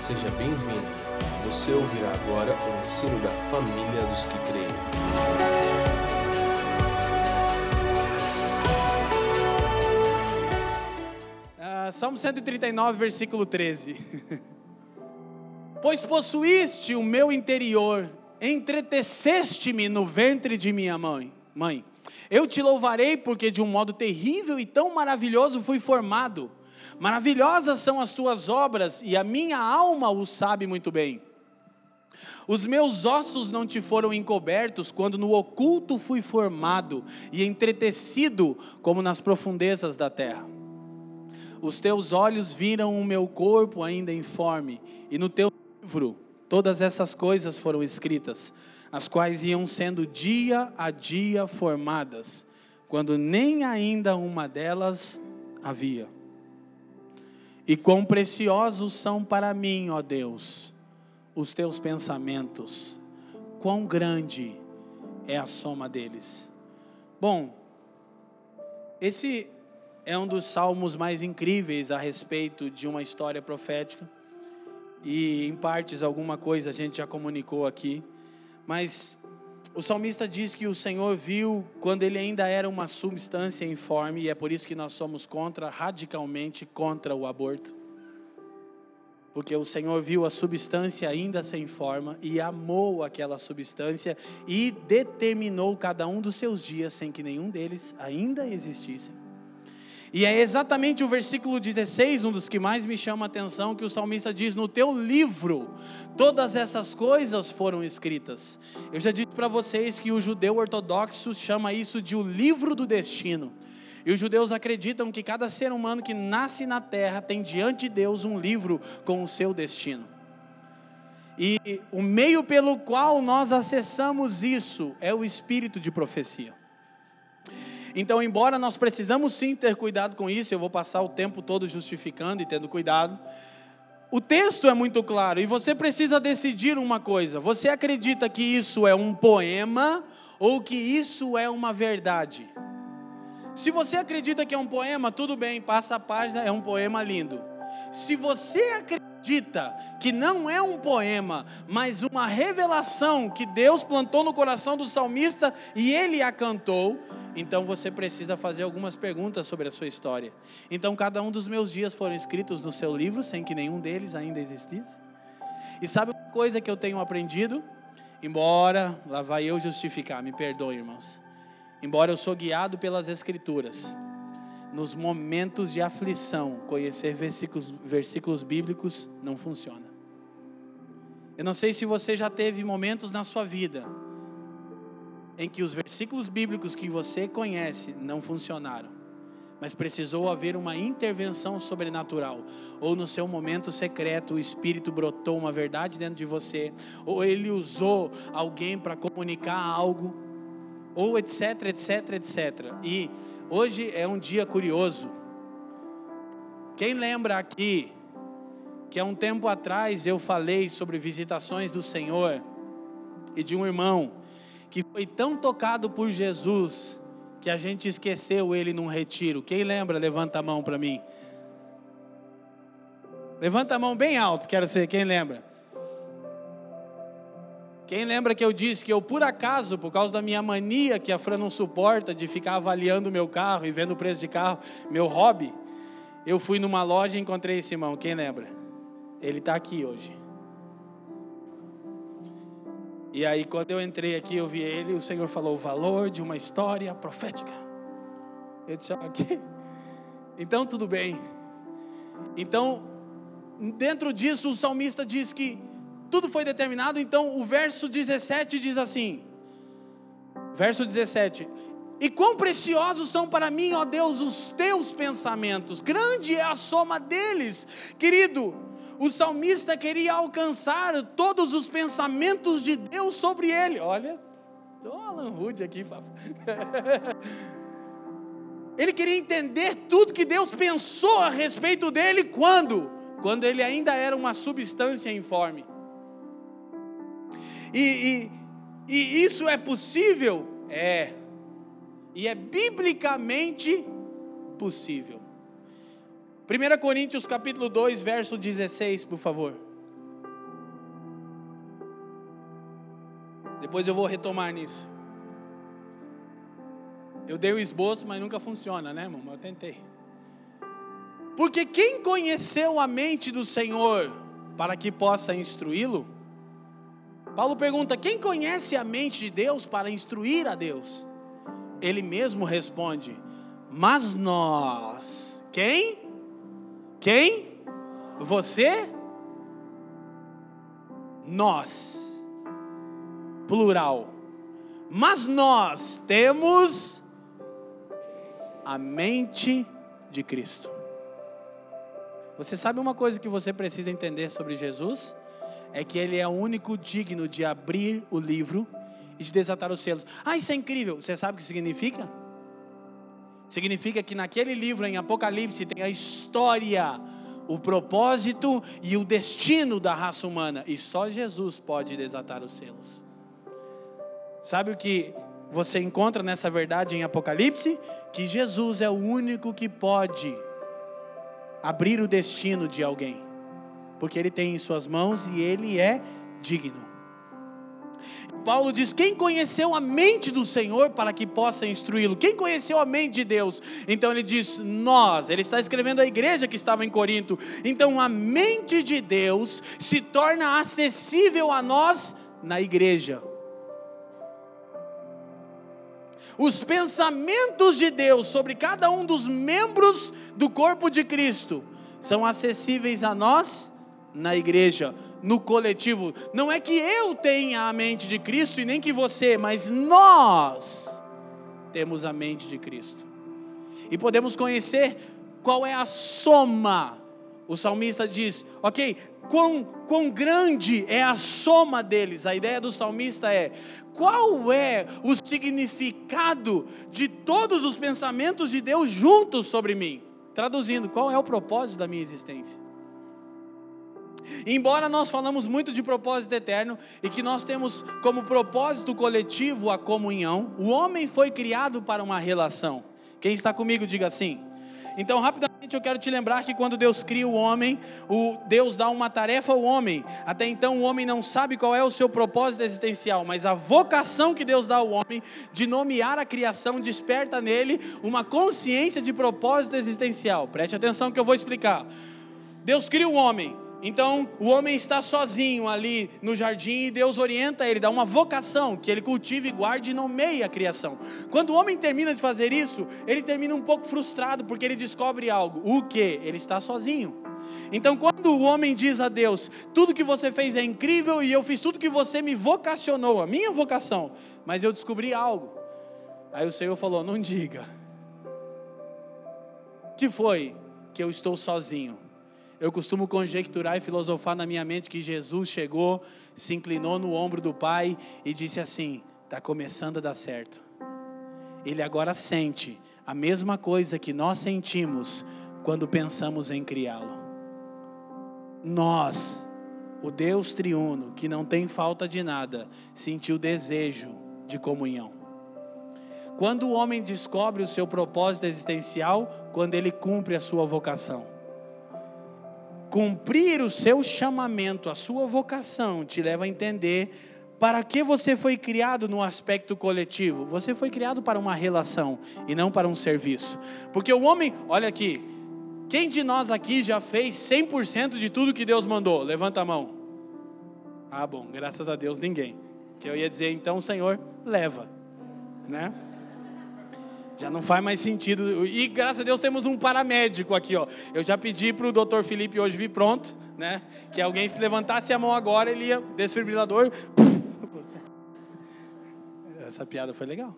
seja bem-vindo. Você ouvirá agora o ensino da família dos que creem. Ah, Salmo 139, versículo 13. pois possuíste o meu interior, entreteceste-me no ventre de minha mãe. Mãe, eu te louvarei porque de um modo terrível e tão maravilhoso fui formado. Maravilhosas são as tuas obras e a minha alma o sabe muito bem. Os meus ossos não te foram encobertos quando no oculto fui formado e entretecido como nas profundezas da terra. Os teus olhos viram o meu corpo ainda informe, e no teu livro todas essas coisas foram escritas, as quais iam sendo dia a dia formadas, quando nem ainda uma delas havia. E quão preciosos são para mim, ó Deus, os teus pensamentos, quão grande é a soma deles. Bom, esse é um dos salmos mais incríveis a respeito de uma história profética. E em partes alguma coisa a gente já comunicou aqui, mas o salmista diz que o Senhor viu quando ele ainda era uma substância informe, e é por isso que nós somos contra, radicalmente contra o aborto. Porque o Senhor viu a substância ainda sem forma e amou aquela substância e determinou cada um dos seus dias sem que nenhum deles ainda existissem. E é exatamente o versículo 16, um dos que mais me chama a atenção, que o salmista diz: No teu livro, todas essas coisas foram escritas. Eu já disse para vocês que o judeu ortodoxo chama isso de o livro do destino. E os judeus acreditam que cada ser humano que nasce na terra tem diante de Deus um livro com o seu destino. E o meio pelo qual nós acessamos isso é o espírito de profecia. Então, embora nós precisamos sim ter cuidado com isso, eu vou passar o tempo todo justificando e tendo cuidado. O texto é muito claro e você precisa decidir uma coisa: você acredita que isso é um poema ou que isso é uma verdade? Se você acredita que é um poema, tudo bem, passa a página, é um poema lindo. Se você acredita que não é um poema, mas uma revelação que Deus plantou no coração do salmista e ele a cantou, então você precisa fazer algumas perguntas sobre a sua história. Então, cada um dos meus dias foram escritos no seu livro, sem que nenhum deles ainda existisse. E sabe uma coisa que eu tenho aprendido? Embora, lá vai eu justificar, me perdoe, irmãos. Embora eu sou guiado pelas Escrituras, nos momentos de aflição, conhecer versículos, versículos bíblicos não funciona. Eu não sei se você já teve momentos na sua vida em que os versículos bíblicos que você conhece não funcionaram, mas precisou haver uma intervenção sobrenatural, ou no seu momento secreto o Espírito brotou uma verdade dentro de você, ou ele usou alguém para comunicar algo, ou etc, etc, etc. E hoje é um dia curioso. Quem lembra aqui que há um tempo atrás eu falei sobre visitações do Senhor e de um irmão que foi tão tocado por Jesus que a gente esqueceu ele num retiro. Quem lembra? Levanta a mão para mim. Levanta a mão bem alto, quero ser. Quem lembra? Quem lembra que eu disse que eu, por acaso, por causa da minha mania que a Fran não suporta de ficar avaliando meu carro e vendo o preço de carro, meu hobby, eu fui numa loja e encontrei esse irmão. Quem lembra? Ele está aqui hoje. E aí, quando eu entrei aqui, eu vi ele, o Senhor falou o valor de uma história profética. Eu disse, ok. Então, tudo bem. Então, dentro disso, o salmista diz que tudo foi determinado. Então, o verso 17 diz assim: Verso 17: E quão preciosos são para mim, ó Deus, os teus pensamentos, grande é a soma deles, querido o salmista queria alcançar todos os pensamentos de Deus sobre ele. Olha, estou Alan Rude aqui. Ele queria entender tudo que Deus pensou a respeito dele quando? Quando ele ainda era uma substância informe. E, e, e isso é possível? É. E é biblicamente possível. 1 Coríntios capítulo 2, verso 16, por favor. Depois eu vou retomar nisso. Eu dei o esboço, mas nunca funciona, né, irmão? Eu tentei. Porque quem conheceu a mente do Senhor para que possa instruí-lo? Paulo pergunta: quem conhece a mente de Deus para instruir a Deus? Ele mesmo responde: mas nós. Quem? Quem? Você? Nós. Plural. Mas nós temos a mente de Cristo. Você sabe uma coisa que você precisa entender sobre Jesus? É que ele é o único digno de abrir o livro e de desatar os selos. Ah, isso é incrível. Você sabe o que significa? Significa que naquele livro em Apocalipse tem a história, o propósito e o destino da raça humana, e só Jesus pode desatar os selos. Sabe o que você encontra nessa verdade em Apocalipse? Que Jesus é o único que pode abrir o destino de alguém, porque ele tem em suas mãos e ele é digno. Paulo diz: Quem conheceu a mente do Senhor para que possa instruí-lo? Quem conheceu a mente de Deus? Então ele diz: Nós. Ele está escrevendo a igreja que estava em Corinto. Então a mente de Deus se torna acessível a nós na igreja. Os pensamentos de Deus sobre cada um dos membros do corpo de Cristo são acessíveis a nós na igreja no coletivo. Não é que eu tenha a mente de Cristo e nem que você, mas nós temos a mente de Cristo. E podemos conhecer qual é a soma. O salmista diz: ok, quão, quão grande é a soma deles. A ideia do salmista é: qual é o significado de todos os pensamentos de Deus juntos sobre mim? Traduzindo, qual é o propósito da minha existência? Embora nós falamos muito de propósito eterno e que nós temos como propósito coletivo a comunhão, o homem foi criado para uma relação. Quem está comigo, diga assim. Então, rapidamente eu quero te lembrar que quando Deus cria o homem, o Deus dá uma tarefa ao homem. Até então o homem não sabe qual é o seu propósito existencial, mas a vocação que Deus dá ao homem de nomear a criação desperta nele uma consciência de propósito existencial. Preste atenção que eu vou explicar. Deus cria o homem, então, o homem está sozinho ali no jardim e Deus orienta ele, dá uma vocação que ele cultive, guarde e nomeie a criação. Quando o homem termina de fazer isso, ele termina um pouco frustrado porque ele descobre algo. O que? Ele está sozinho. Então, quando o homem diz a Deus: Tudo que você fez é incrível e eu fiz tudo que você me vocacionou, a minha vocação, mas eu descobri algo. Aí o Senhor falou: Não diga. Que foi que eu estou sozinho? Eu costumo conjecturar e filosofar na minha mente que Jesus chegou, se inclinou no ombro do Pai e disse assim: está começando a dar certo. Ele agora sente a mesma coisa que nós sentimos quando pensamos em criá-lo. Nós, o Deus triuno, que não tem falta de nada, sentiu desejo de comunhão. Quando o homem descobre o seu propósito existencial, quando ele cumpre a sua vocação cumprir o seu chamamento, a sua vocação, te leva a entender para que você foi criado no aspecto coletivo. Você foi criado para uma relação e não para um serviço. Porque o homem, olha aqui, quem de nós aqui já fez 100% de tudo que Deus mandou? Levanta a mão. Ah, bom, graças a Deus ninguém. Que eu ia dizer, então, Senhor, leva, né? Já não faz mais sentido. E graças a Deus temos um paramédico aqui, ó. Eu já pedi para o doutor Felipe hoje vir pronto, né? Que alguém se levantasse a mão agora, ele ia desfibrilador. Essa piada foi legal.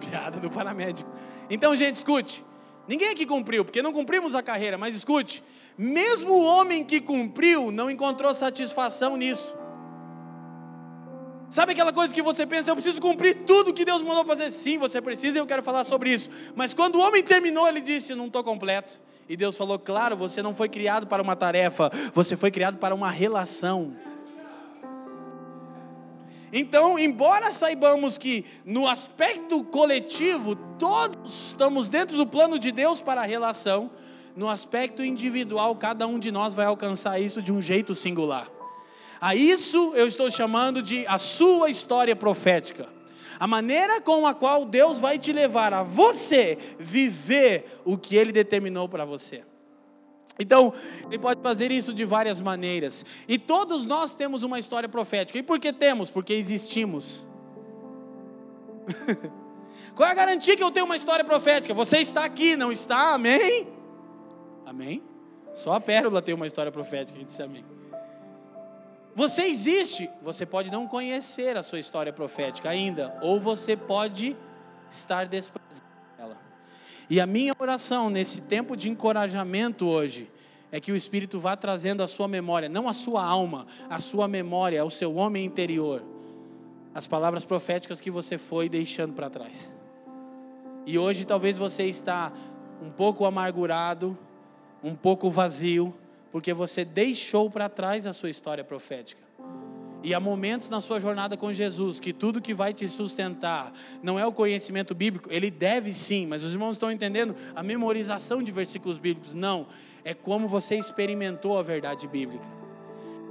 Piada do paramédico. Então, gente, escute. Ninguém aqui cumpriu, porque não cumprimos a carreira, mas escute. Mesmo o homem que cumpriu não encontrou satisfação nisso. Sabe aquela coisa que você pensa, eu preciso cumprir tudo que Deus mandou fazer? Sim, você precisa e eu quero falar sobre isso. Mas quando o homem terminou, ele disse: Não estou completo. E Deus falou: Claro, você não foi criado para uma tarefa, você foi criado para uma relação. Então, embora saibamos que no aspecto coletivo todos estamos dentro do plano de Deus para a relação, no aspecto individual cada um de nós vai alcançar isso de um jeito singular. A isso eu estou chamando de a sua história profética. A maneira com a qual Deus vai te levar a você viver o que Ele determinou para você. Então, ele pode fazer isso de várias maneiras. E todos nós temos uma história profética. E por que temos? Porque existimos. Qual é a garantia que eu tenho uma história profética? Você está aqui, não está? Amém? Amém? Só a pérola tem uma história profética, que disse amém. Você existe, você pode não conhecer a sua história profética ainda, ou você pode estar desprezando ela. E a minha oração nesse tempo de encorajamento hoje é que o Espírito vá trazendo a sua memória, não a sua alma, a sua memória, o seu homem interior, as palavras proféticas que você foi deixando para trás. E hoje talvez você está um pouco amargurado, um pouco vazio, porque você deixou para trás a sua história profética. E há momentos na sua jornada com Jesus que tudo que vai te sustentar não é o conhecimento bíblico, ele deve sim, mas os irmãos estão entendendo a memorização de versículos bíblicos. Não, é como você experimentou a verdade bíblica.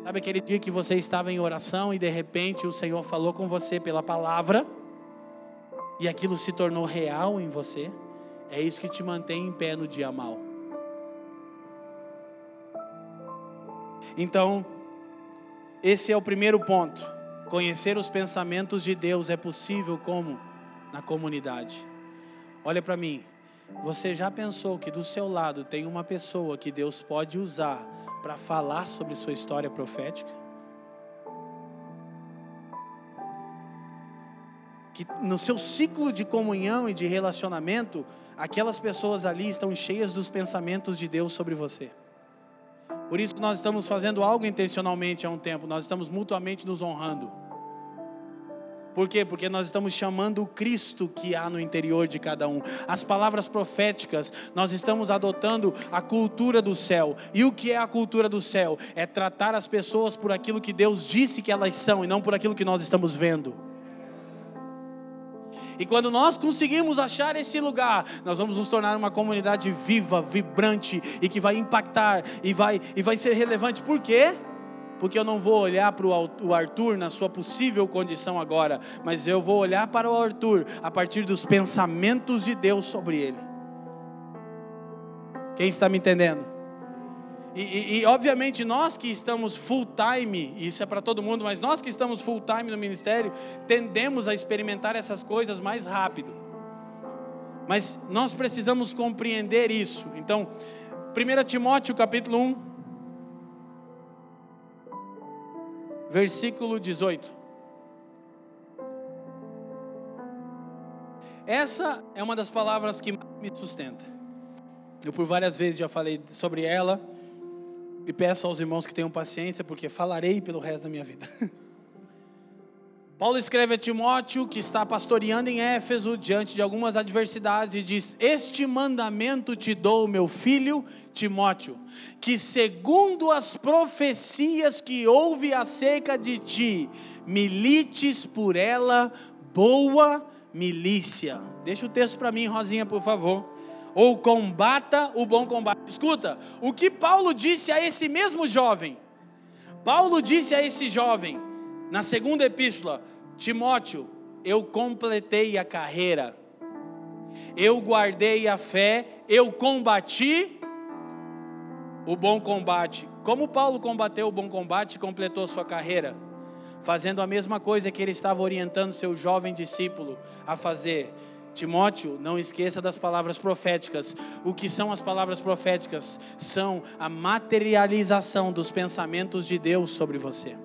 Sabe aquele dia que você estava em oração e de repente o Senhor falou com você pela palavra e aquilo se tornou real em você? É isso que te mantém em pé no dia mal. Então, esse é o primeiro ponto. Conhecer os pensamentos de Deus é possível como? Na comunidade. Olha para mim. Você já pensou que do seu lado tem uma pessoa que Deus pode usar para falar sobre sua história profética? Que no seu ciclo de comunhão e de relacionamento, aquelas pessoas ali estão cheias dos pensamentos de Deus sobre você. Por isso nós estamos fazendo algo intencionalmente há um tempo, nós estamos mutuamente nos honrando. Por quê? Porque nós estamos chamando o Cristo que há no interior de cada um. As palavras proféticas, nós estamos adotando a cultura do céu. E o que é a cultura do céu? É tratar as pessoas por aquilo que Deus disse que elas são e não por aquilo que nós estamos vendo. E quando nós conseguimos achar esse lugar, nós vamos nos tornar uma comunidade viva, vibrante e que vai impactar e vai, e vai ser relevante. Por quê? Porque eu não vou olhar para o Arthur na sua possível condição agora, mas eu vou olhar para o Arthur a partir dos pensamentos de Deus sobre ele. Quem está me entendendo? E, e, e, obviamente nós que estamos full time, isso é para todo mundo, mas nós que estamos full time no ministério, tendemos a experimentar essas coisas mais rápido. Mas nós precisamos compreender isso. Então, 1 Timóteo capítulo 1, versículo 18. Essa é uma das palavras que me sustenta. Eu por várias vezes já falei sobre ela e peço aos irmãos que tenham paciência, porque falarei pelo resto da minha vida. Paulo escreve a Timóteo, que está pastoreando em Éfeso, diante de algumas adversidades, e diz: Este mandamento te dou, meu filho Timóteo, que segundo as profecias que houve acerca de ti, milites por ela boa milícia. Deixa o texto para mim, Rosinha, por favor ou combata o bom combate. Escuta, o que Paulo disse a esse mesmo jovem? Paulo disse a esse jovem, na segunda epístola, Timóteo, eu completei a carreira, eu guardei a fé, eu combati o bom combate. Como Paulo combateu o bom combate e completou sua carreira? Fazendo a mesma coisa que ele estava orientando seu jovem discípulo a fazer Timóteo, não esqueça das palavras proféticas. O que são as palavras proféticas? São a materialização dos pensamentos de Deus sobre você.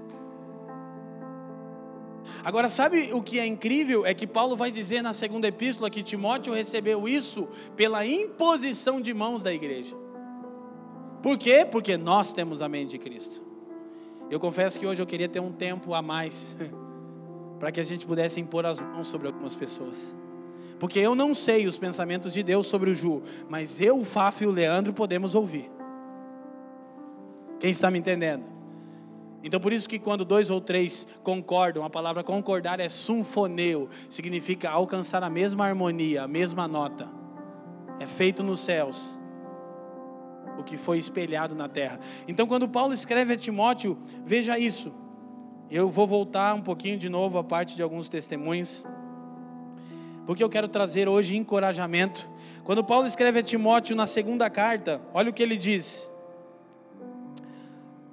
Agora, sabe o que é incrível? É que Paulo vai dizer na segunda epístola que Timóteo recebeu isso pela imposição de mãos da igreja. Por quê? Porque nós temos a mente de Cristo. Eu confesso que hoje eu queria ter um tempo a mais para que a gente pudesse impor as mãos sobre algumas pessoas. Porque eu não sei os pensamentos de Deus sobre o Ju, mas eu, o Fafo e o Leandro podemos ouvir. Quem está me entendendo? Então por isso que quando dois ou três concordam, a palavra concordar é sunfoneu, significa alcançar a mesma harmonia, a mesma nota. É feito nos céus o que foi espelhado na terra. Então quando Paulo escreve a Timóteo, veja isso. Eu vou voltar um pouquinho de novo à parte de alguns testemunhos, porque eu quero trazer hoje encorajamento. Quando Paulo escreve a Timóteo na segunda carta, olha o que ele diz.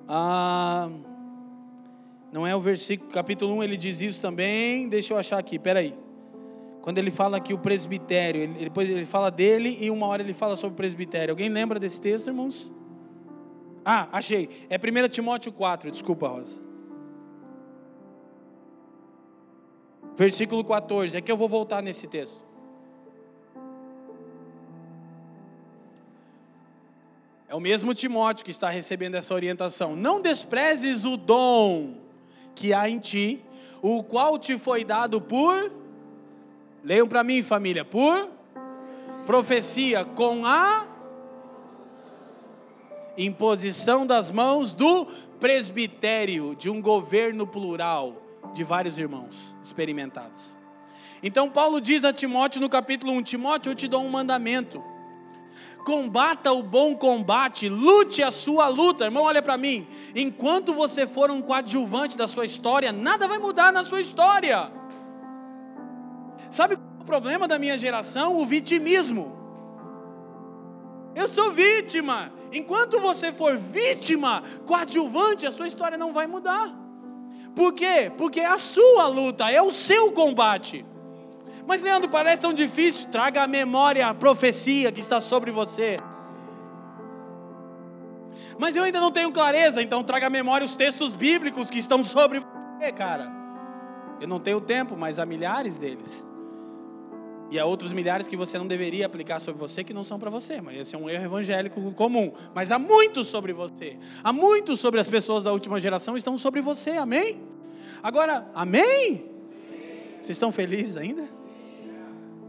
Ah, não é o versículo, capítulo 1 ele diz isso também. Deixa eu achar aqui, peraí. Quando ele fala que o presbitério, ele, depois ele fala dele e uma hora ele fala sobre o presbitério. Alguém lembra desse texto, irmãos? Ah, achei. É 1 Timóteo 4, desculpa, Rosa. Versículo 14. É que eu vou voltar nesse texto. É o mesmo Timóteo que está recebendo essa orientação. Não desprezes o dom que há em ti, o qual te foi dado por Leiam para mim, família. Por profecia com a imposição das mãos do presbitério de um governo plural de vários irmãos experimentados. Então Paulo diz a Timóteo no capítulo 1: Timóteo, eu te dou um mandamento. Combata o bom combate, lute a sua luta. Irmão, olha para mim. Enquanto você for um coadjuvante da sua história, nada vai mudar na sua história. Sabe o problema da minha geração? O vitimismo. Eu sou vítima. Enquanto você for vítima, coadjuvante, a sua história não vai mudar. Por quê? Porque é a sua luta, é o seu combate. Mas Leandro, parece tão difícil. Traga à memória a profecia que está sobre você. Mas eu ainda não tenho clareza, então traga à memória os textos bíblicos que estão sobre você, cara. Eu não tenho tempo, mas há milhares deles. E há outros milhares que você não deveria aplicar sobre você que não são para você, mas esse é um erro evangélico comum. Mas há muitos sobre você. Há muitos sobre as pessoas da última geração estão sobre você, amém? Agora, amém? Vocês estão felizes ainda?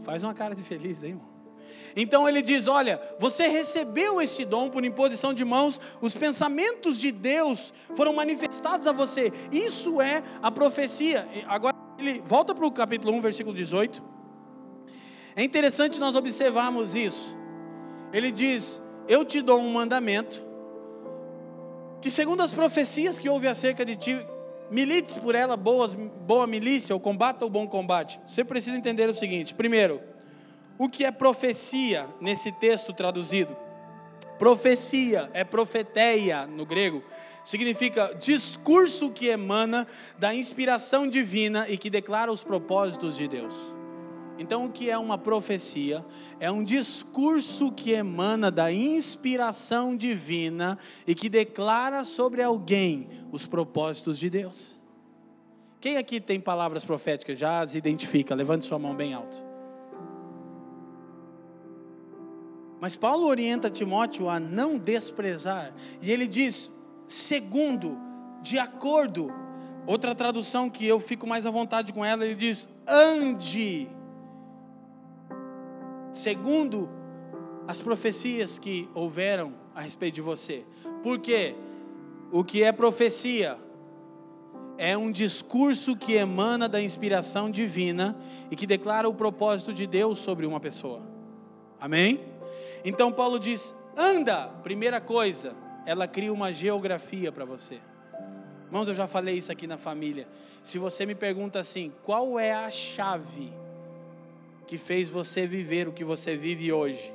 Faz uma cara de feliz aí, irmão. Então ele diz: Olha, você recebeu esse dom por imposição de mãos, os pensamentos de Deus foram manifestados a você. Isso é a profecia. Agora ele volta para o capítulo 1, versículo 18. É interessante nós observarmos isso. Ele diz: Eu te dou um mandamento, que segundo as profecias que houve acerca de ti, milites por ela, boas, boa milícia, ou combata o bom combate. Você precisa entender o seguinte: primeiro, o que é profecia nesse texto traduzido? Profecia é profeteia no grego, significa discurso que emana da inspiração divina e que declara os propósitos de Deus. Então, o que é uma profecia? É um discurso que emana da inspiração divina e que declara sobre alguém os propósitos de Deus. Quem aqui tem palavras proféticas? Já as identifica, levante sua mão bem alto. Mas Paulo orienta Timóteo a não desprezar, e ele diz, segundo, de acordo, outra tradução que eu fico mais à vontade com ela, ele diz: ande segundo as profecias que houveram a respeito de você. Porque o que é profecia é um discurso que emana da inspiração divina e que declara o propósito de Deus sobre uma pessoa. Amém? Então Paulo diz: anda, primeira coisa, ela cria uma geografia para você. Irmãos, eu já falei isso aqui na família. Se você me pergunta assim, qual é a chave que fez você viver o que você vive hoje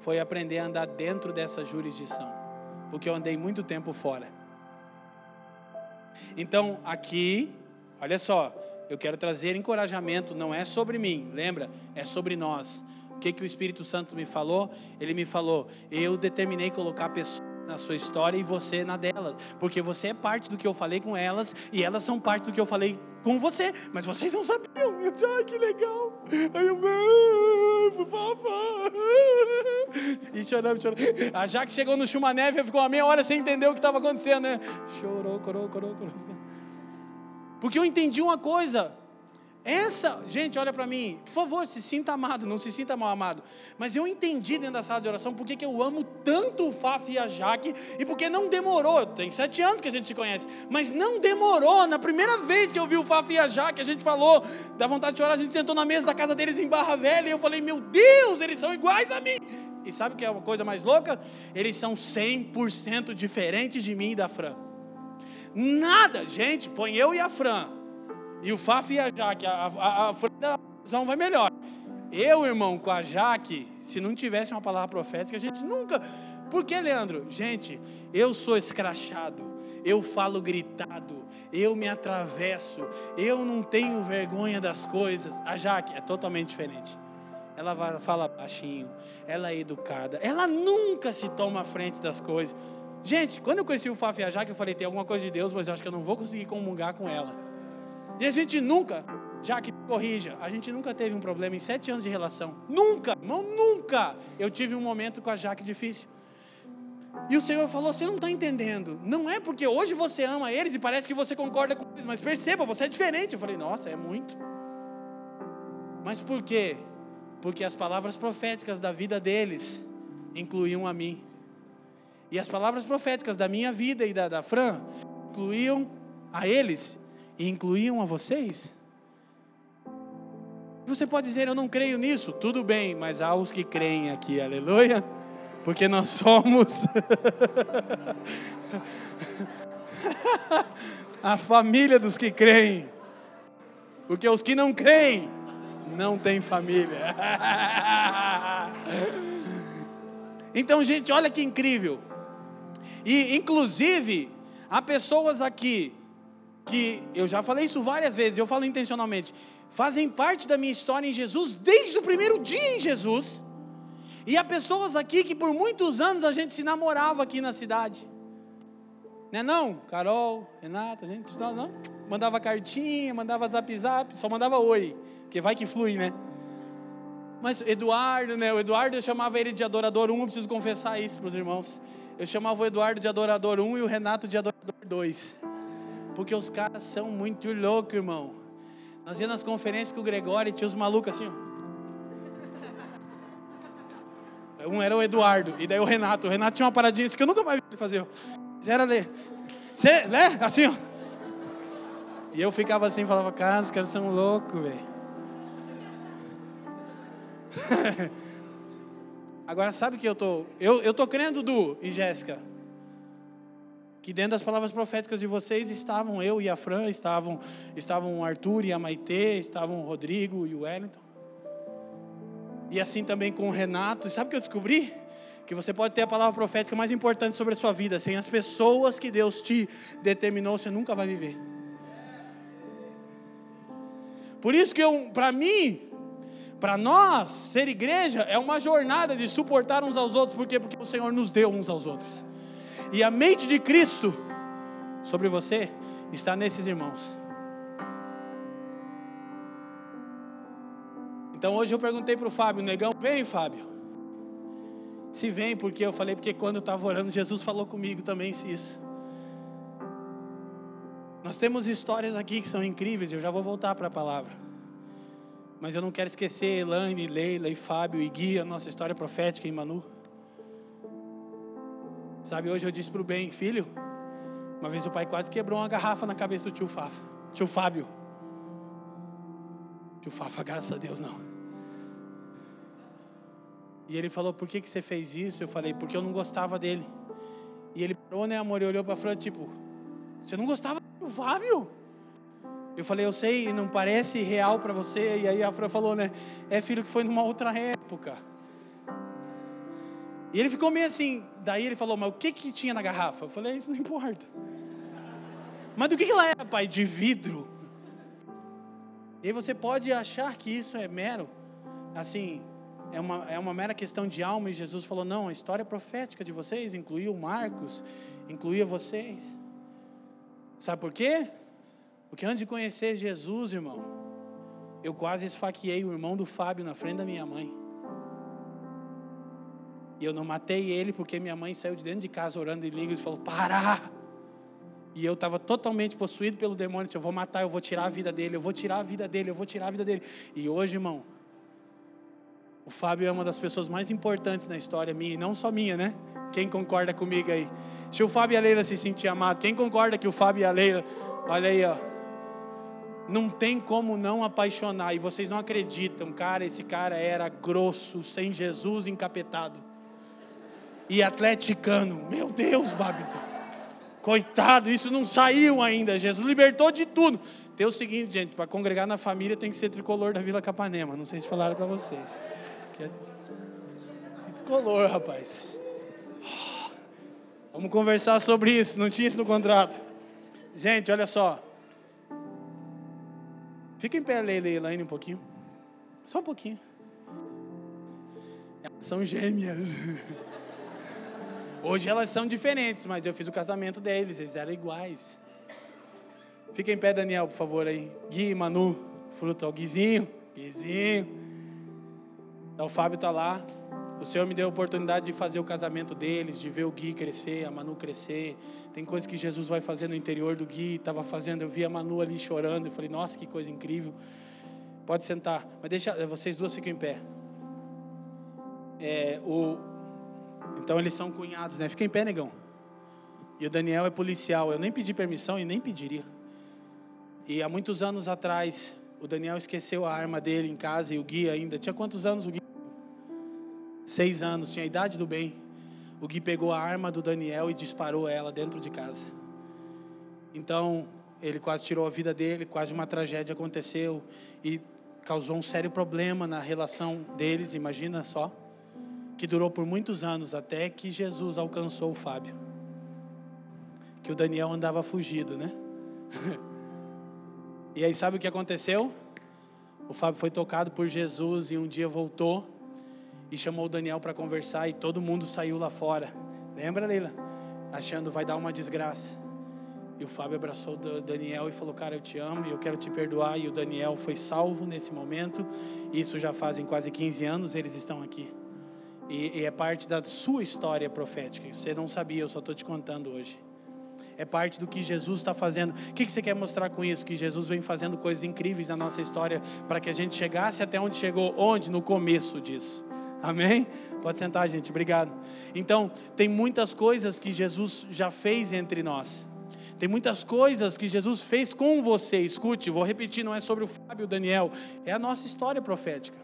foi aprender a andar dentro dessa jurisdição, porque eu andei muito tempo fora. Então, aqui, olha só, eu quero trazer encorajamento, não é sobre mim, lembra? É sobre nós. O que, que o Espírito Santo me falou? Ele me falou: eu determinei colocar pessoas na sua história e você na dela, porque você é parte do que eu falei com elas e elas são parte do que eu falei com você, mas vocês não sabiam. Eu disse, ai que legal. Aí eu, e chorando, chorando. A Jaque chegou no Chumaneve, ficou uma meia hora sem entender o que estava acontecendo, né? Chorou, chorou, chorou, chorou. Porque eu entendi uma coisa. Essa, gente, olha para mim, por favor, se sinta amado, não se sinta mal amado. Mas eu entendi dentro da sala de oração porque que eu amo tanto o Faf e a Jaque e porque não demorou. Tem sete anos que a gente se conhece, mas não demorou. Na primeira vez que eu vi o Faf e a Jaque, a gente falou, da vontade de chorar, a gente sentou na mesa da casa deles em Barra Velha e eu falei, meu Deus, eles são iguais a mim. E sabe o que é uma coisa mais louca? Eles são 100% diferentes de mim e da Fran. Nada, gente, põe eu e a Fran. E o Faf e a Jaque, a, a, a Fran vai melhor. Eu, irmão, com a Jaque, se não tivesse uma palavra profética, a gente nunca. Por que, Leandro? Gente, eu sou escrachado, eu falo gritado, eu me atravesso, eu não tenho vergonha das coisas. A Jaque é totalmente diferente. Ela fala baixinho, ela é educada, ela nunca se toma à frente das coisas. Gente, quando eu conheci o Faf e a Jaque, eu falei: tem alguma coisa de Deus, mas eu acho que eu não vou conseguir comungar com ela. E a gente nunca, Jaque, corrija, a gente nunca teve um problema em sete anos de relação. Nunca, irmão, nunca. Eu tive um momento com a Jaque difícil. E o Senhor falou: Você não está entendendo. Não é porque hoje você ama eles e parece que você concorda com eles, mas perceba, você é diferente. Eu falei: Nossa, é muito. Mas por quê? Porque as palavras proféticas da vida deles incluíam a mim. E as palavras proféticas da minha vida e da, da Fran incluíam a eles e incluíam a vocês. Você pode dizer, eu não creio nisso. Tudo bem, mas há os que creem aqui, aleluia. Porque nós somos a família dos que creem. Porque os que não creem não têm família. então, gente, olha que incrível. E, inclusive, há pessoas aqui que, eu já falei isso várias vezes, eu falo intencionalmente, fazem parte da minha história em Jesus desde o primeiro dia em Jesus. E há pessoas aqui que por muitos anos a gente se namorava aqui na cidade. Né não? Carol, Renata, a gente não, não, mandava cartinha, mandava zap zap, só mandava oi, que vai que flui, né? Mas Eduardo, né? O Eduardo eu chamava ele de adorador 1, eu preciso confessar isso para os irmãos. Eu chamava o Eduardo de adorador 1 e o Renato de adorador 2. Porque os caras são muito loucos, irmão. Nós íamos nas conferências com o Gregório e tinha os malucos assim, ó. Um era o Eduardo, e daí o Renato. O Renato tinha uma paradinha que eu nunca mais vi ele fazer. Era ler. Você, né? Assim, ó. E eu ficava assim, falava, cara, os caras são loucos, velho. Agora sabe que eu tô, eu, eu tô crendo, Du e Jéssica, que dentro das palavras proféticas de vocês estavam eu e a Fran, estavam, estavam o Arthur e a Maitê, estavam o Rodrigo e o Wellington. E assim também com o Renato. E sabe o que eu descobri? Que você pode ter a palavra profética mais importante sobre a sua vida. Sem as pessoas que Deus te determinou, você nunca vai viver. Por isso que para mim, para nós, ser igreja é uma jornada de suportar uns aos outros. Por quê? Porque o Senhor nos deu uns aos outros. E a mente de Cristo sobre você está nesses irmãos. Então hoje eu perguntei para o Fábio, negão, vem Fábio. Se vem, porque eu falei, porque quando eu estava orando, Jesus falou comigo também isso. Nós temos histórias aqui que são incríveis, eu já vou voltar para a palavra. Mas eu não quero esquecer Elaine, Leila e Fábio e Gui, a nossa história profética em Manu. Sabe, hoje eu disse para o bem, filho, uma vez o pai quase quebrou uma garrafa na cabeça do tio Fafa, tio Fábio. Tio Fafa, graças a Deus, não. E ele falou, por que, que você fez isso? Eu falei, porque eu não gostava dele. E ele parou, né, amor, e olhou para Fran, tipo, você não gostava do Fábio? Eu falei, eu sei, não parece real para você. E aí a Fran falou, né? É filho que foi numa outra época. E ele ficou meio assim. Daí ele falou, mas o que que tinha na garrafa? Eu falei, isso não importa. Mas do que, que ela era, pai? De vidro. E aí você pode achar que isso é mero, assim, é uma, é uma mera questão de alma. E Jesus falou, não, a história profética de vocês incluiu Marcos, incluía vocês. Sabe por quê? Porque antes de conhecer Jesus, irmão, eu quase esfaqueei o irmão do Fábio na frente da minha mãe. E eu não matei ele porque minha mãe saiu de dentro de casa orando em línguas e falou: Para! E eu estava totalmente possuído pelo demônio. Disse, eu vou matar, eu vou tirar a vida dele, eu vou tirar a vida dele, eu vou tirar a vida dele. E hoje, irmão, o Fábio é uma das pessoas mais importantes na história minha, e não só minha, né? Quem concorda comigo aí? Se o Fábio e a Leila se sentir amado, quem concorda que o Fábio e a Leila, olha aí, ó, não tem como não apaixonar. E vocês não acreditam, cara, esse cara era grosso, sem Jesus encapetado. E atleticano. Meu Deus, Babiton. Coitado, isso não saiu ainda. Jesus libertou de tudo. Tem o seguinte, gente, para congregar na família tem que ser tricolor da Vila Capanema. Não sei se falaram para vocês. Que é tricolor, rapaz. Vamos conversar sobre isso. Não tinha isso no contrato. Gente, olha só. Fica em pé, Leila e um pouquinho. Só um pouquinho. São gêmeas. Hoje elas são diferentes, mas eu fiz o casamento deles, eles eram iguais. Fica em pé, Daniel, por favor, aí. Gui, Manu, fruto, o Guizinho, Guizinho. Então, o Fábio está lá. O Senhor me deu a oportunidade de fazer o casamento deles, de ver o Gui crescer, a Manu crescer. Tem coisas que Jesus vai fazer no interior do Gui, estava fazendo. Eu vi a Manu ali chorando. Eu falei, nossa, que coisa incrível. Pode sentar, mas deixa, vocês duas ficam em pé. É, o, então eles são cunhados, né? Fica em pé, negão. E o Daniel é policial. Eu nem pedi permissão e nem pediria. E há muitos anos atrás, o Daniel esqueceu a arma dele em casa e o Gui ainda. Tinha quantos anos o Gui? Seis anos, tinha a idade do bem. O Gui pegou a arma do Daniel e disparou ela dentro de casa. Então, ele quase tirou a vida dele, quase uma tragédia aconteceu e causou um sério problema na relação deles, imagina só que durou por muitos anos até que Jesus alcançou o Fábio. Que o Daniel andava fugido, né? e aí sabe o que aconteceu? O Fábio foi tocado por Jesus e um dia voltou e chamou o Daniel para conversar e todo mundo saiu lá fora. Lembra, Leila? Achando vai dar uma desgraça. E o Fábio abraçou o Daniel e falou: Cara, eu te amo e eu quero te perdoar. E o Daniel foi salvo nesse momento. Isso já fazem quase 15 anos, eles estão aqui. E, e é parte da sua história profética. Você não sabia, eu só estou te contando hoje. É parte do que Jesus está fazendo. O que, que você quer mostrar com isso? Que Jesus vem fazendo coisas incríveis na nossa história para que a gente chegasse até onde chegou. Onde? No começo disso. Amém? Pode sentar, gente. Obrigado. Então, tem muitas coisas que Jesus já fez entre nós. Tem muitas coisas que Jesus fez com você. Escute, vou repetir, não é sobre o Fábio e o Daniel, é a nossa história profética.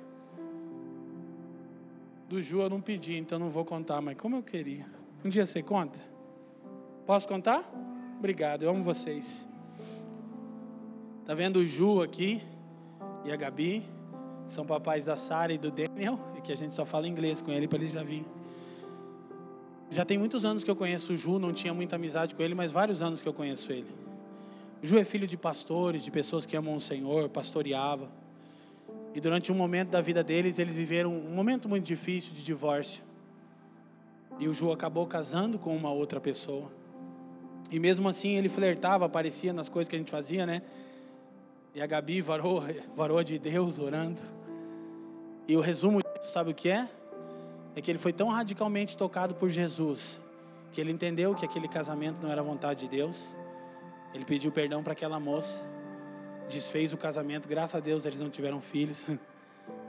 Do Ju eu não pedi, então não vou contar, mas como eu queria. Um dia você conta? Posso contar? Obrigado, eu amo vocês. Tá vendo o Ju aqui e a Gabi? São papais da Sara e do Daniel, e que a gente só fala inglês com ele para ele já vir. Já tem muitos anos que eu conheço o Ju, não tinha muita amizade com ele, mas vários anos que eu conheço ele. O Ju é filho de pastores, de pessoas que amam o Senhor, pastoreava. E durante um momento da vida deles, eles viveram um momento muito difícil de divórcio. E o Ju acabou casando com uma outra pessoa. E mesmo assim ele flertava, aparecia nas coisas que a gente fazia, né? E a Gabi varou, varou de Deus orando. E o resumo disso, sabe o que é? É que ele foi tão radicalmente tocado por Jesus que ele entendeu que aquele casamento não era vontade de Deus. Ele pediu perdão para aquela moça desfez o casamento, graças a Deus eles não tiveram filhos.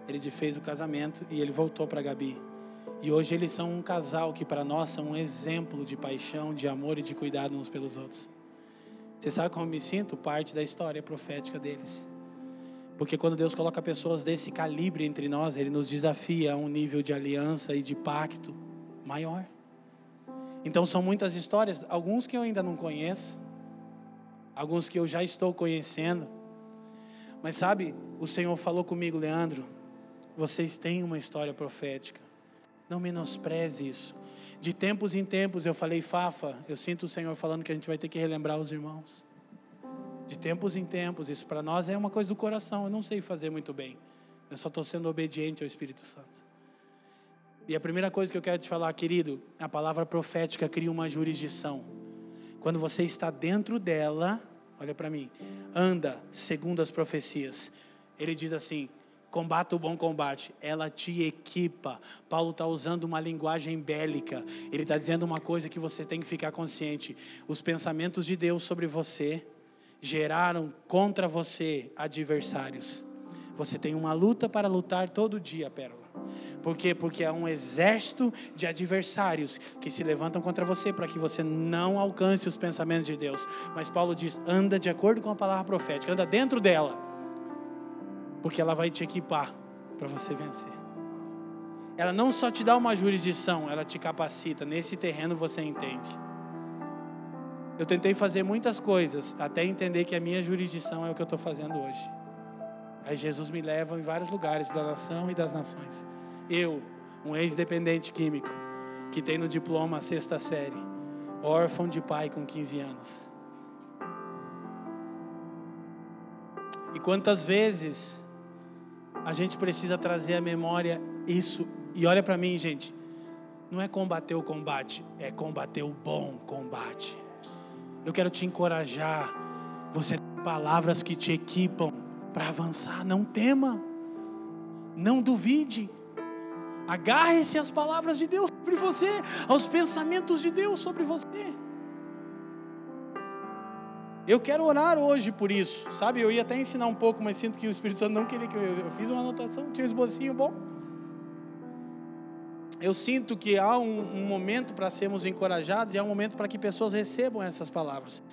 Ele desfez o casamento e ele voltou para Gabi. E hoje eles são um casal que para nós são um exemplo de paixão, de amor e de cuidado uns pelos outros. Você sabe como eu me sinto? Parte da história profética deles. Porque quando Deus coloca pessoas desse calibre entre nós, Ele nos desafia a um nível de aliança e de pacto maior. Então são muitas histórias, alguns que eu ainda não conheço, alguns que eu já estou conhecendo mas sabe, o Senhor falou comigo, Leandro, vocês têm uma história profética. Não menospreze isso. De tempos em tempos eu falei, Fafa, eu sinto o Senhor falando que a gente vai ter que relembrar os irmãos. De tempos em tempos, isso para nós é uma coisa do coração, eu não sei fazer muito bem. Eu só estou sendo obediente ao Espírito Santo. E a primeira coisa que eu quero te falar, querido, a palavra profética cria uma jurisdição. Quando você está dentro dela, olha para mim, anda segundo as profecias. Ele diz assim: combata o bom combate, ela te equipa. Paulo está usando uma linguagem bélica, ele está dizendo uma coisa que você tem que ficar consciente: os pensamentos de Deus sobre você geraram contra você adversários. Você tem uma luta para lutar todo dia, Pérola. Por quê? Porque há um exército de adversários que se levantam contra você para que você não alcance os pensamentos de Deus. Mas Paulo diz: anda de acordo com a palavra profética, anda dentro dela, porque ela vai te equipar para você vencer. Ela não só te dá uma jurisdição, ela te capacita. Nesse terreno você entende. Eu tentei fazer muitas coisas até entender que a minha jurisdição é o que eu estou fazendo hoje. Aí Jesus me leva em vários lugares da nação e das nações. Eu, um ex-dependente químico, que tem no diploma a sexta série, órfão de pai com 15 anos. E quantas vezes a gente precisa trazer à memória isso. E olha para mim, gente. Não é combater o combate, é combater o bom combate. Eu quero te encorajar. Você tem palavras que te equipam para avançar. Não tema. Não duvide. Agarre-se às palavras de Deus sobre você, aos pensamentos de Deus sobre você. Eu quero orar hoje por isso, sabe? Eu ia até ensinar um pouco, mas sinto que o Espírito Santo não queria que eu. Eu fiz uma anotação, tinha um esbocinho bom. Eu sinto que há um, um momento para sermos encorajados e há um momento para que pessoas recebam essas palavras.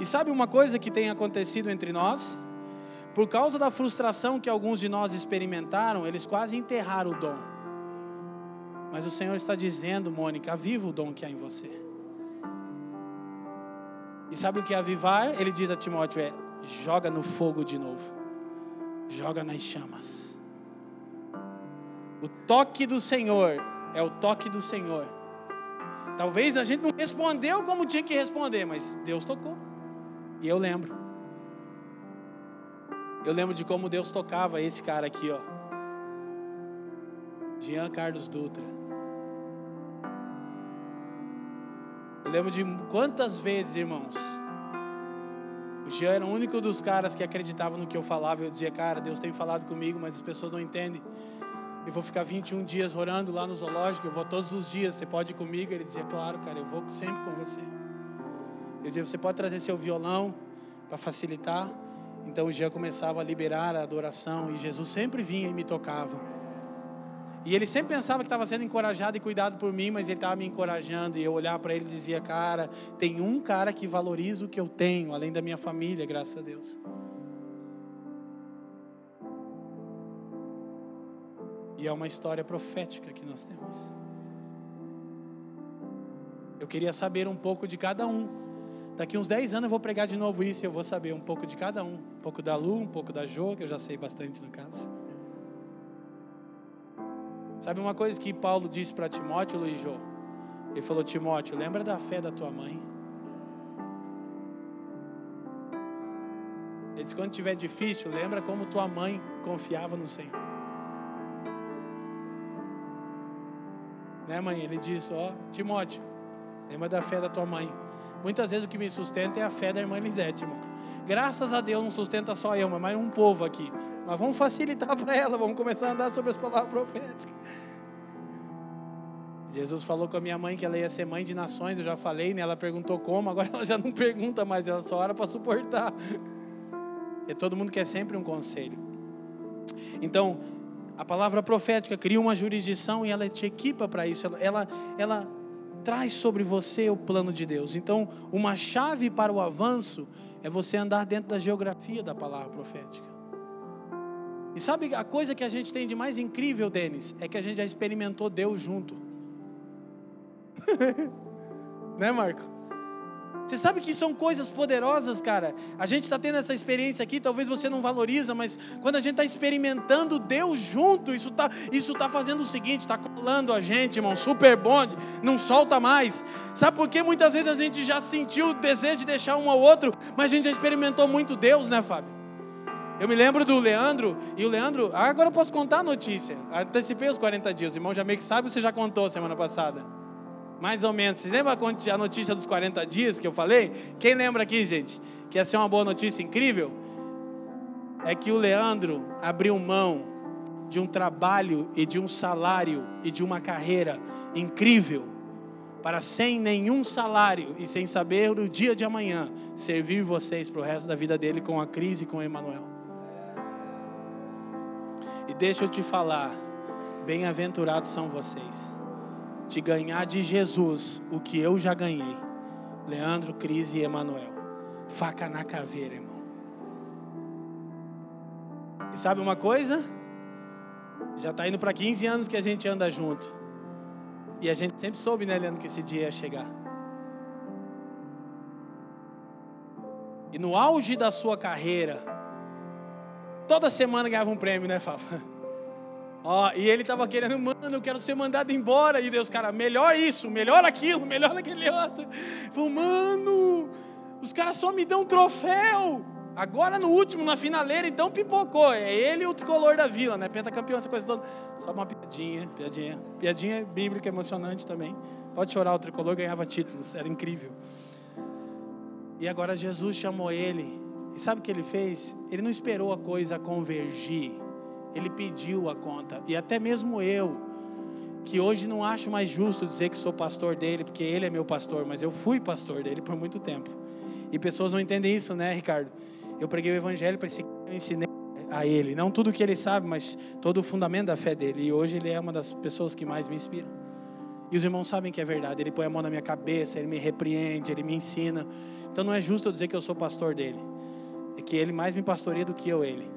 E sabe uma coisa que tem acontecido entre nós? Por causa da frustração que alguns de nós experimentaram, eles quase enterraram o dom. Mas o Senhor está dizendo, Mônica, aviva o dom que há em você. E sabe o que é avivar? Ele diz a Timóteo: é joga no fogo de novo, joga nas chamas. O toque do Senhor é o toque do Senhor. Talvez a gente não respondeu como tinha que responder, mas Deus tocou. E eu lembro. Eu lembro de como Deus tocava esse cara aqui, ó. Jean Carlos Dutra. Eu lembro de quantas vezes, irmãos, o Jean era o único dos caras que acreditava no que eu falava. Eu dizia, cara, Deus tem falado comigo, mas as pessoas não entendem. Eu vou ficar 21 dias orando lá no zoológico, eu vou todos os dias, você pode ir comigo? Ele dizia, claro, cara, eu vou sempre com você. Eu dizia, você pode trazer seu violão para facilitar? Então o Jean começava a liberar a adoração e Jesus sempre vinha e me tocava. E ele sempre pensava que estava sendo encorajado e cuidado por mim, mas ele estava me encorajando. E eu olhar para ele e dizia: Cara, tem um cara que valoriza o que eu tenho, além da minha família, graças a Deus. E é uma história profética que nós temos. Eu queria saber um pouco de cada um. Daqui uns 10 anos eu vou pregar de novo isso e eu vou saber um pouco de cada um. Um pouco da Lu, um pouco da Jo, que eu já sei bastante no caso. Sabe uma coisa que Paulo disse para Timóteo, Luiz Jô? Ele falou: Timóteo, lembra da fé da tua mãe? Ele disse: quando tiver difícil, lembra como tua mãe confiava no Senhor. Né, mãe? Ele disse: Ó, Timóteo, lembra da fé da tua mãe. Muitas vezes o que me sustenta é a fé da irmã Elisete, irmão. Graças a Deus não sustenta só eu, mas um povo aqui. Mas vamos facilitar para ela, vamos começar a andar sobre as palavras proféticas. Jesus falou com a minha mãe que ela ia ser mãe de nações, eu já falei, né? Ela perguntou como, agora ela já não pergunta mais, ela só ora para suportar. E todo mundo quer sempre um conselho. Então, a palavra profética cria uma jurisdição e ela te equipa para isso. Ela, ela, ela traz sobre você o plano de Deus. Então, uma chave para o avanço é você andar dentro da geografia da palavra profética. E sabe a coisa que a gente tem de mais incrível, Denis, é que a gente já experimentou Deus junto. né, Marco? Você sabe que são coisas poderosas, cara. A gente está tendo essa experiência aqui, talvez você não valoriza, mas quando a gente está experimentando Deus junto, isso está isso tá fazendo o seguinte: está colando a gente, irmão, super bonde, não solta mais. Sabe por que muitas vezes a gente já sentiu o desejo de deixar um ao outro, mas a gente já experimentou muito Deus, né, Fábio? Eu me lembro do Leandro, e o Leandro, agora eu posso contar a notícia. Antecipei os 40 dias, o irmão já meio que sabe, você já contou semana passada. Mais ou menos. Vocês lembram a notícia dos 40 dias que eu falei? Quem lembra aqui, gente? Que ia ser uma boa notícia incrível? É que o Leandro abriu mão de um trabalho e de um salário e de uma carreira incrível para sem nenhum salário e sem saber o dia de amanhã servir vocês para o resto da vida dele com a crise com o Emanuel. Deixa eu te falar, bem-aventurados são vocês de ganhar de Jesus o que eu já ganhei. Leandro, Cris e Emanuel. Faca na caveira, irmão. E sabe uma coisa? Já está indo para 15 anos que a gente anda junto. E a gente sempre soube, né, Leandro, que esse dia ia chegar. E no auge da sua carreira, toda semana ganhava um prêmio, né, Fafa? Ó, e ele estava querendo, mano, eu quero ser mandado embora. E Deus, cara, melhor isso, melhor aquilo, melhor aquele outro. Falou, mano, os caras só me dão um troféu. Agora no último, na finaleira, então pipocou. É ele o tricolor da vila, né? Pentacampeão, essa coisa toda. Só uma piadinha, piadinha. Piadinha bíblica emocionante também. Pode chorar, o tricolor ganhava títulos, era incrível. E agora Jesus chamou ele. E sabe o que ele fez? Ele não esperou a coisa convergir. Ele pediu a conta. E até mesmo eu, que hoje não acho mais justo dizer que sou pastor dele, porque ele é meu pastor, mas eu fui pastor dele por muito tempo. E pessoas não entendem isso, né, Ricardo? Eu preguei o evangelho para esse eu ensinei a ele, não tudo que ele sabe, mas todo o fundamento da fé dele. E hoje ele é uma das pessoas que mais me inspiram. E os irmãos sabem que é verdade. Ele põe a mão na minha cabeça, ele me repreende, ele me ensina. Então não é justo eu dizer que eu sou pastor dele. É que ele mais me pastoreia do que eu ele.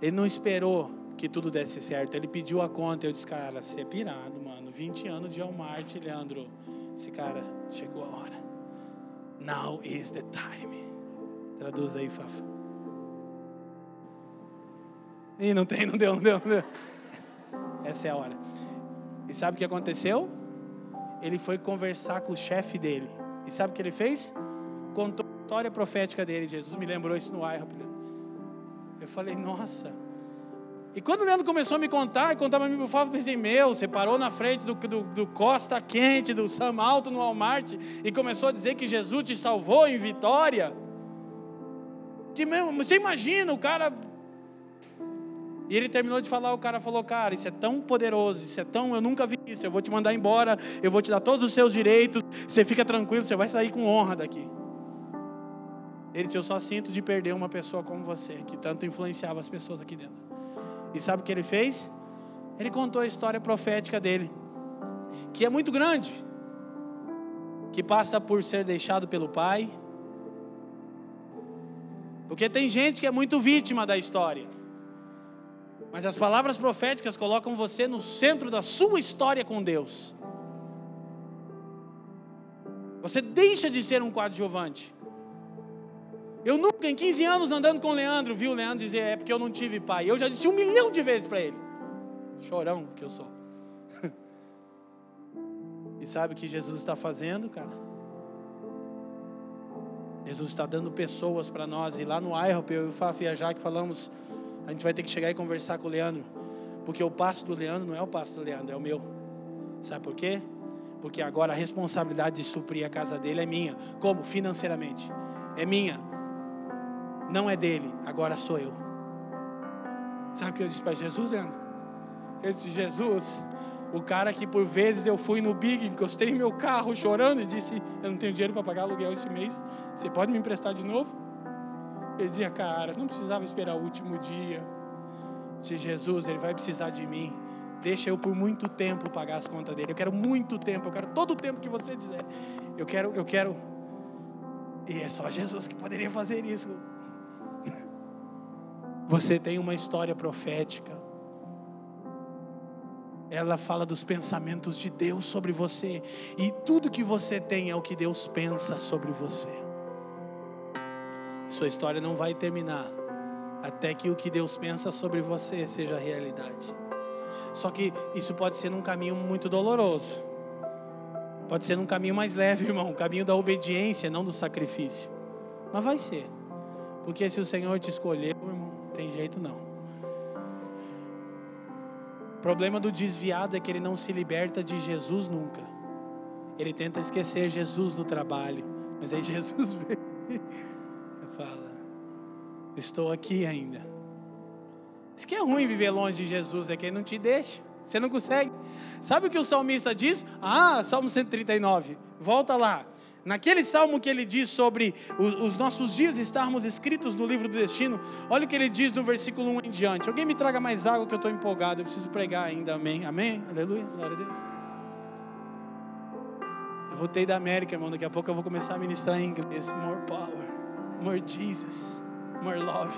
Ele não esperou que tudo desse certo. Ele pediu a conta. Eu disse, cara, você é pirado, mano. 20 anos de Walmart, Leandro. Esse cara, chegou a hora. Now is the time. Traduz aí, Fafa. Ih, não tem, não deu, não deu, não deu. Essa é a hora. E sabe o que aconteceu? Ele foi conversar com o chefe dele. E sabe o que ele fez? Contou a história profética dele. Jesus me lembrou isso no IHOP. Eu falei, nossa. E quando o Leandro começou a me contar, e contar para mim, eu pensei, meu, você parou na frente do, do, do, Costa Quente, do Sam Alto no Walmart, e começou a dizer que Jesus te salvou em vitória. Que mesmo, você imagina o cara. E ele terminou de falar, o cara falou, cara, isso é tão poderoso, isso é tão, eu nunca vi isso, eu vou te mandar embora, eu vou te dar todos os seus direitos, você fica tranquilo, você vai sair com honra daqui. Ele disse, eu só sinto de perder uma pessoa como você, que tanto influenciava as pessoas aqui dentro. E sabe o que ele fez? Ele contou a história profética dele, que é muito grande, que passa por ser deixado pelo pai, porque tem gente que é muito vítima da história. Mas as palavras proféticas colocam você no centro da sua história com Deus. Você deixa de ser um coadjuvante. Eu nunca, em 15 anos andando com o Leandro, vi o Leandro dizer: é porque eu não tive pai. Eu já disse um milhão de vezes para ele. Chorão que eu sou. e sabe o que Jesus está fazendo, cara? Jesus está dando pessoas para nós. E lá no IHOP, eu e o Faf e a Jaque falamos, a gente vai ter que chegar e conversar com o Leandro. Porque o passo do Leandro não é o passo do Leandro, é o meu. Sabe por quê? Porque agora a responsabilidade de suprir a casa dele é minha. Como? Financeiramente. É minha. Não é dele, agora sou eu. Sabe o que eu disse para Jesus, Leandro? Eu disse, Jesus, o cara que por vezes eu fui no Big, encostei meu carro chorando e disse: Eu não tenho dinheiro para pagar aluguel esse mês, você pode me emprestar de novo? Ele dizia: Cara, não precisava esperar o último dia. Se Jesus, ele vai precisar de mim. Deixa eu por muito tempo pagar as contas dele. Eu quero muito tempo, eu quero todo o tempo que você dizer. Eu quero, eu quero. E é só Jesus que poderia fazer isso. Você tem uma história profética ela fala dos pensamentos de Deus sobre você, e tudo que você tem é o que Deus pensa sobre você. Sua história não vai terminar até que o que Deus pensa sobre você seja realidade. Só que isso pode ser num caminho muito doloroso. Pode ser num caminho mais leve, irmão, caminho da obediência, não do sacrifício. Mas vai ser. Porque se o Senhor te escolheu, irmão, tem jeito não. O problema do desviado é que ele não se liberta de Jesus nunca. Ele tenta esquecer Jesus no trabalho, mas aí Jesus vem e fala: Estou aqui ainda. Isso que é ruim viver longe de Jesus, é que ele não te deixa. Você não consegue. Sabe o que o salmista diz? Ah, Salmo 139. Volta lá. Naquele salmo que ele diz sobre os, os, nossos dias estarmos escritos no livro do destino, olha o que ele diz no versículo 1 em diante. Alguém me traga mais água que eu estou empolgado, eu preciso pregar ainda. Amém? Amém? Aleluia. Glória a Deus. Eu voltei da América, irmão. Daqui a pouco eu vou começar a ministrar em inglês. More power, more Jesus, more love.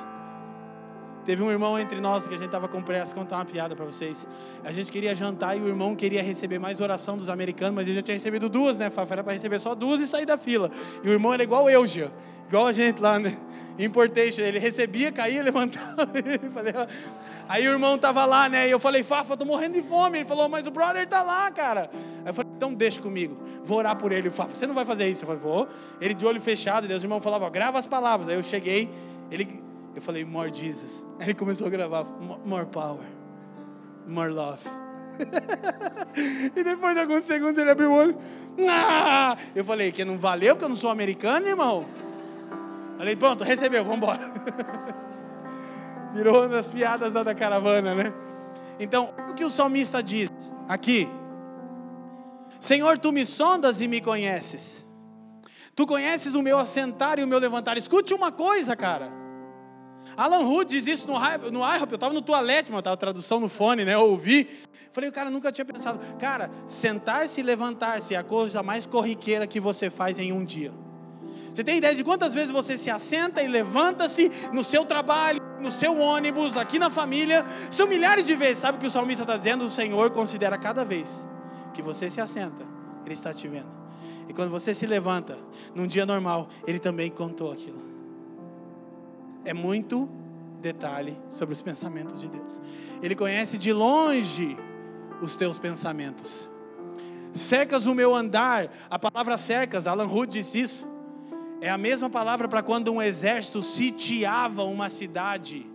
Teve um irmão entre nós que a gente estava com pressa, contar uma piada para vocês. A gente queria jantar e o irmão queria receber mais oração dos americanos, mas ele já tinha recebido duas, né, Fafa? Era para receber só duas e sair da fila. E o irmão era igual eu, já. Igual a gente lá, né? Importation, ele recebia, caía, levantava. Aí o irmão tava lá, né? E eu falei, Fafa, eu tô morrendo de fome. Ele falou, mas o brother tá lá, cara. Aí eu falei, então deixa comigo. Vou orar por ele. Fafa, você não vai fazer isso? Eu falei, vou. Ele de olho fechado, Deus, o irmão falava, grava as palavras. Aí eu cheguei, ele, eu falei, more Jesus. Aí ele começou a gravar, more power, more love. e depois de alguns segundos ele abriu o olho. Ah! Eu falei, que não valeu, porque eu não sou americano, irmão. Falei, pronto, recebeu, vamos embora. Virou uma das piadas da caravana, né? Então, o que o salmista diz aqui? Senhor, tu me sondas e me conheces. Tu conheces o meu assentar e o meu levantar. Escute uma coisa, cara. Alan Hood diz isso no, no IHOP, eu estava no toalete, mas estava tradução no fone, né? Eu ouvi. Falei, o cara nunca tinha pensado. Cara, sentar-se e levantar-se é a coisa mais corriqueira que você faz em um dia. Você tem ideia de quantas vezes você se assenta e levanta-se no seu trabalho, no seu ônibus, aqui na família? São milhares de vezes. Sabe o que o salmista está dizendo? O Senhor considera cada vez que você se assenta, Ele está te vendo. E quando você se levanta, num dia normal, Ele também contou aquilo. É muito detalhe sobre os pensamentos de Deus. Ele conhece de longe os teus pensamentos. Cercas o meu andar, a palavra cercas, Alan Hood diz isso. É a mesma palavra para quando um exército sitiava uma cidade.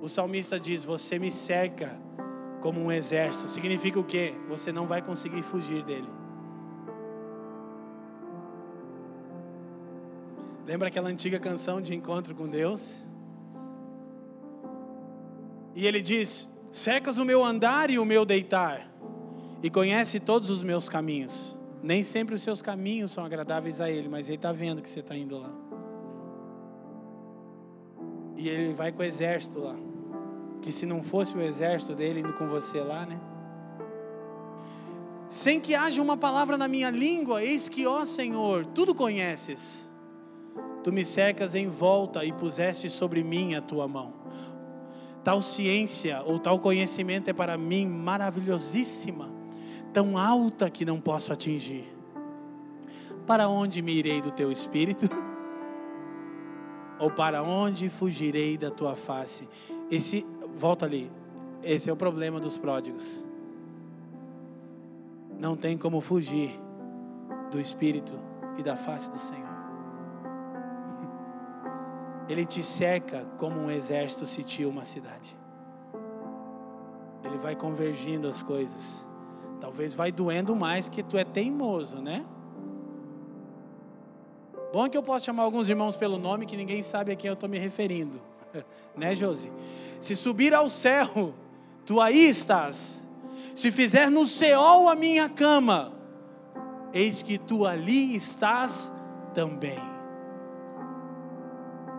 O salmista diz: Você me cerca como um exército. Significa o quê? Você não vai conseguir fugir dele. Lembra aquela antiga canção de encontro com Deus? E ele diz: Cercas o meu andar e o meu deitar, e conhece todos os meus caminhos. Nem sempre os seus caminhos são agradáveis a Ele, mas Ele está vendo que você está indo lá. E Ele vai com o exército lá. Que se não fosse o exército dele indo com você lá, né? Sem que haja uma palavra na minha língua, eis que, ó Senhor, tudo conheces. Tu me cercas em volta e puseste sobre mim a tua mão. Tal ciência ou tal conhecimento é para mim maravilhosíssima tão alta que não posso atingir. Para onde me irei do teu espírito? Ou para onde fugirei da tua face? Esse, volta ali. Esse é o problema dos pródigos. Não tem como fugir do espírito e da face do Senhor. Ele te cerca como um exército sitia uma cidade. Ele vai convergindo as coisas. Talvez vai doendo mais que tu é teimoso, né? Bom que eu posso chamar alguns irmãos pelo nome que ninguém sabe a quem eu estou me referindo. né, Josi? Se subir ao céu, tu aí estás. Se fizer no céu a minha cama, eis que tu ali estás também.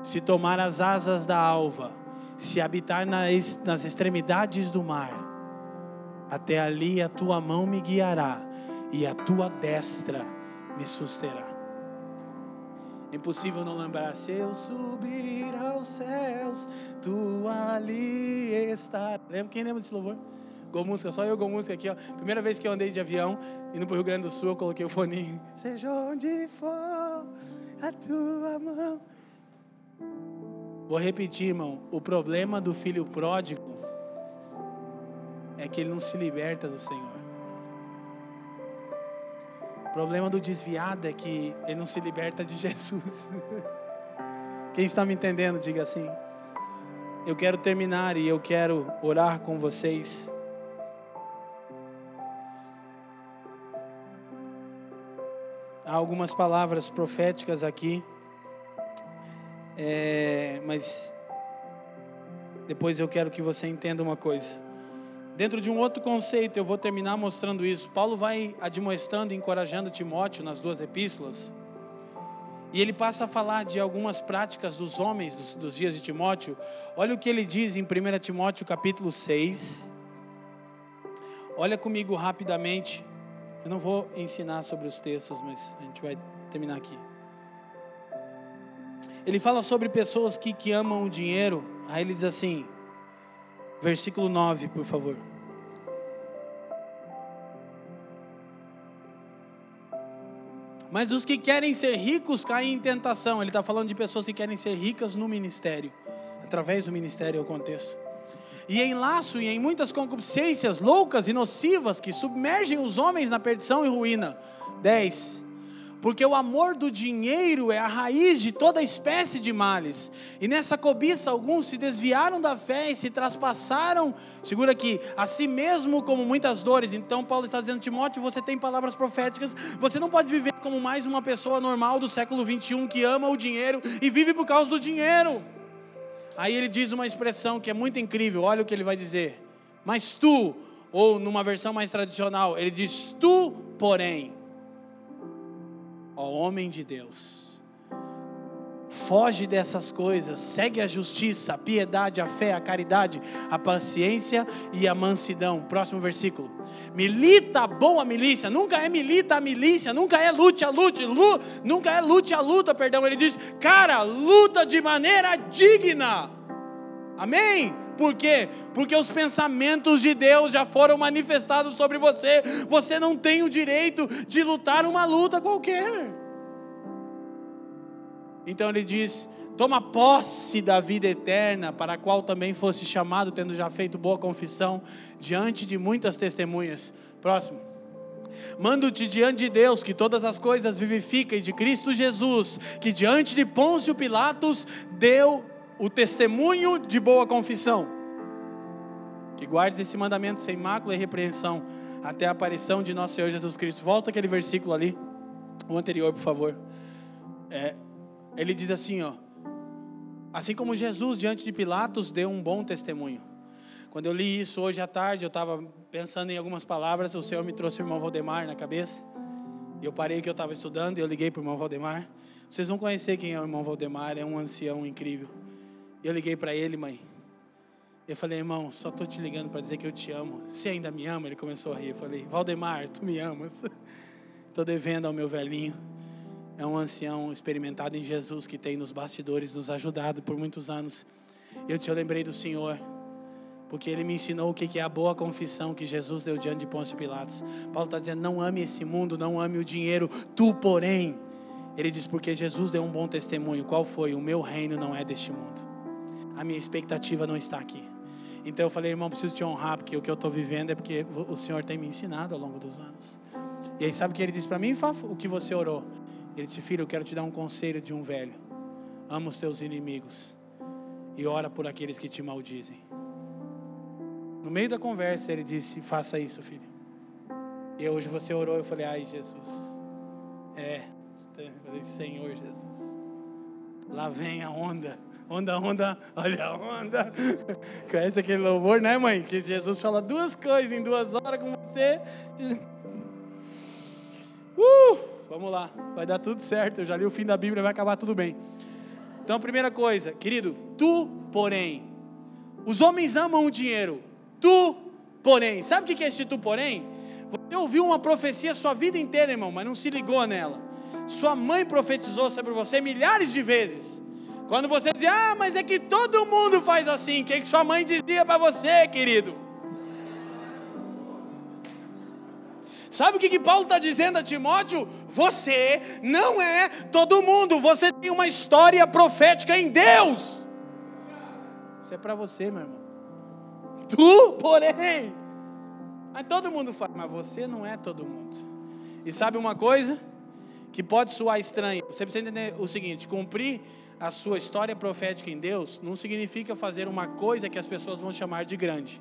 Se tomar as asas da alva, se habitar nas, extremidades do mar, até ali a tua mão me guiará e a tua destra me susterá. Impossível não lembrar, se eu subir aos céus, tu ali está. Lembra quem lembra desse louvor? Gol música, só eu gol música aqui, ó. Primeira vez que eu andei de avião, indo para o Rio Grande do Sul, eu coloquei o fone. Seja onde for a tua mão. Vou repetir, irmão. O problema do filho pródigo é que ele não se liberta do Senhor. O problema do desviado é que ele não se liberta de Jesus. Quem está me entendendo, diga assim. Eu quero terminar e eu quero orar com vocês. Há algumas palavras proféticas aqui, é, mas depois eu quero que você entenda uma coisa. Dentro de um outro conceito, eu vou terminar mostrando isso. Paulo vai admoestando e encorajando Timóteo nas duas epístolas. E ele passa a falar de algumas práticas dos homens dos, dos dias de Timóteo. Olha o que ele diz em 1 Timóteo capítulo 6. Olha comigo rapidamente. Eu não vou ensinar sobre os textos, mas a gente vai terminar aqui. Ele fala sobre pessoas que, que amam o dinheiro. Aí ele diz assim: Versículo 9, por favor. Mas os que querem ser ricos caem em tentação. Ele está falando de pessoas que querem ser ricas no ministério, através do ministério é o contexto. E em laço e em muitas concupiscências loucas e nocivas que submergem os homens na perdição e ruína. 10 porque o amor do dinheiro é a raiz de toda espécie de males. E nessa cobiça, alguns se desviaram da fé e se traspassaram, segura aqui, a si mesmo como muitas dores. Então, Paulo está dizendo, Timóteo, você tem palavras proféticas, você não pode viver como mais uma pessoa normal do século 21 que ama o dinheiro e vive por causa do dinheiro. Aí ele diz uma expressão que é muito incrível, olha o que ele vai dizer. Mas tu, ou numa versão mais tradicional, ele diz: Tu, porém ó homem de Deus. Foge dessas coisas, segue a justiça, a piedade, a fé, a caridade, a paciência e a mansidão. Próximo versículo. Milita a boa milícia, nunca é milita a milícia, nunca é lute a lute, lu, nunca é lute a luta, perdão. Ele diz, cara, luta de maneira digna. Amém? Por quê? Porque os pensamentos de Deus já foram manifestados sobre você. Você não tem o direito de lutar uma luta qualquer. Então ele diz: Toma posse da vida eterna, para a qual também fosse chamado, tendo já feito boa confissão diante de muitas testemunhas. Próximo. Mando-te diante de Deus que todas as coisas vivifica e de Cristo Jesus, que diante de Pôncio Pilatos deu o testemunho de boa confissão. Que guardes esse mandamento sem mácula e repreensão até a aparição de nosso Senhor Jesus Cristo. Volta aquele versículo ali, o anterior, por favor. É, ele diz assim, ó. Assim como Jesus diante de Pilatos deu um bom testemunho. Quando eu li isso hoje à tarde, eu estava pensando em algumas palavras, o Senhor me trouxe o irmão Valdemar na cabeça. E eu parei que eu estava estudando e eu liguei para o irmão Valdemar. Vocês vão conhecer quem é o irmão Valdemar, é um ancião incrível. Eu liguei para ele, mãe. Eu falei, irmão, só estou te ligando para dizer que eu te amo. Você ainda me ama? Ele começou a rir. Eu falei, Valdemar, tu me amas. Estou devendo ao meu velhinho. É um ancião experimentado em Jesus que tem nos bastidores nos ajudado por muitos anos. Eu te lembrei do Senhor, porque ele me ensinou o que é a boa confissão que Jesus deu diante de Pôncio Pilatos. Paulo está dizendo: não ame esse mundo, não ame o dinheiro, tu, porém. Ele diz: porque Jesus deu um bom testemunho. Qual foi? O meu reino não é deste mundo a minha expectativa não está aqui. Então eu falei, irmão, preciso te honrar, porque o que eu estou vivendo é porque o Senhor tem me ensinado ao longo dos anos. E aí, sabe o que ele disse para mim, Fafo? O que você orou? Ele disse, filho, eu quero te dar um conselho de um velho. Ama os teus inimigos e ora por aqueles que te maldizem. No meio da conversa, ele disse: Faça isso, filho. E hoje você orou, eu falei: Ai, Jesus. É, Senhor Jesus. Lá vem a onda onda, onda, olha a onda. Conhece aquele louvor, né, mãe? Que Jesus fala duas coisas em duas horas com você. Uh, vamos lá, vai dar tudo certo. Eu já li o fim da Bíblia, vai acabar tudo bem. Então, primeira coisa, querido, tu, porém, os homens amam o dinheiro. Tu, porém, sabe o que é esse tu, porém? Você ouviu uma profecia sua vida inteira, irmão, mas não se ligou nela. Sua mãe profetizou sobre você milhares de vezes. Quando você diz, ah, mas é que todo mundo faz assim, o que, que sua mãe dizia para você, querido? Sabe o que, que Paulo está dizendo a Timóteo? Você não é todo mundo, você tem uma história profética em Deus. Isso é para você, meu irmão. Tu, porém, mas todo mundo faz, mas você não é todo mundo. E sabe uma coisa que pode soar estranha? Você precisa entender o seguinte: cumprir a sua história profética em Deus não significa fazer uma coisa que as pessoas vão chamar de grande.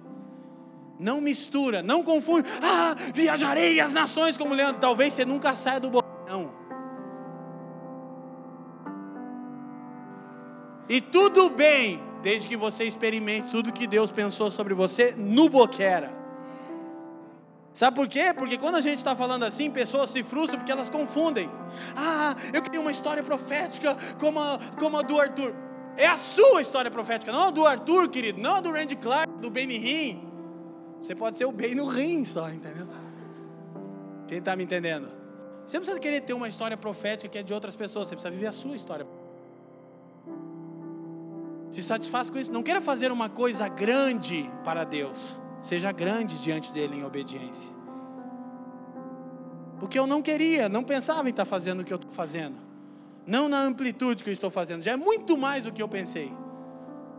Não mistura, não confunde. Ah, viajarei as nações como Leandro. Talvez você nunca saia do botão. E tudo bem, desde que você experimente tudo que Deus pensou sobre você no boquera. Sabe por quê? Porque quando a gente está falando assim, pessoas se frustram porque elas confundem. Ah, eu queria uma história profética como a, como a do Arthur. É a sua história profética, não a do Arthur, querido, não a do Randy Clark, do Benny Hinn. Você pode ser o bem no rim só, entendeu? Quem está me entendendo? Você não precisa querer ter uma história profética que é de outras pessoas, você precisa viver a sua história. Se satisfaça com isso. Não queira fazer uma coisa grande para Deus. Seja grande diante dele em obediência. Porque eu não queria, não pensava em estar fazendo o que eu estou fazendo. Não na amplitude que eu estou fazendo. Já é muito mais do que eu pensei.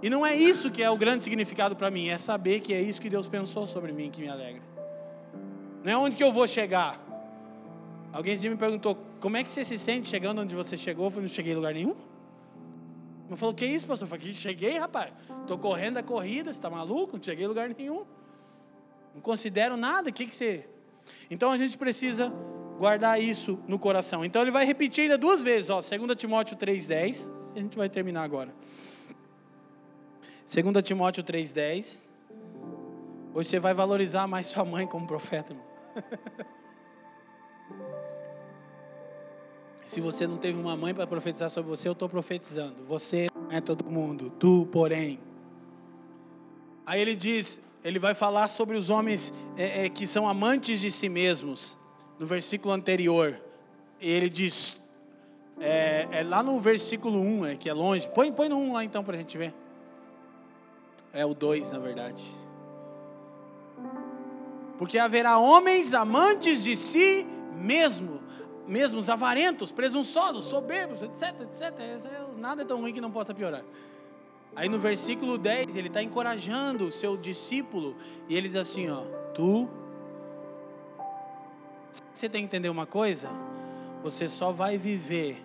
E não é isso que é o grande significado para mim. É saber que é isso que Deus pensou sobre mim que me alegra. Não é onde que eu vou chegar. Alguém me perguntou, como é que você se sente chegando onde você chegou? Eu falei, não cheguei em lugar nenhum. Não falou, que isso, pastor? Eu falei, cheguei, rapaz. Estou correndo a corrida, você está maluco? Não cheguei em lugar nenhum. Não considero nada. O que, que você. Então a gente precisa guardar isso no coração. Então ele vai repetir ainda duas vezes, ó, 2 Timóteo 3,10. A gente vai terminar agora. 2 Timóteo 3,10. Hoje você vai valorizar mais sua mãe como profeta, irmão. Se você não teve uma mãe para profetizar sobre você, eu estou profetizando. Você não é todo mundo, tu, porém. Aí ele diz, ele vai falar sobre os homens é, é, que são amantes de si mesmos. No versículo anterior, ele diz, é, é lá no versículo 1, é, que é longe. Põe, põe no 1 lá então para a gente ver. É o 2, na verdade. Porque haverá homens amantes de si mesmo mesmos avarentos, presunçosos, soberbos, etc, etc. É, nada é tão ruim que não possa piorar. Aí no versículo 10, ele está encorajando o seu discípulo, e ele diz assim: Ó, tu. Você tem que entender uma coisa? Você só vai viver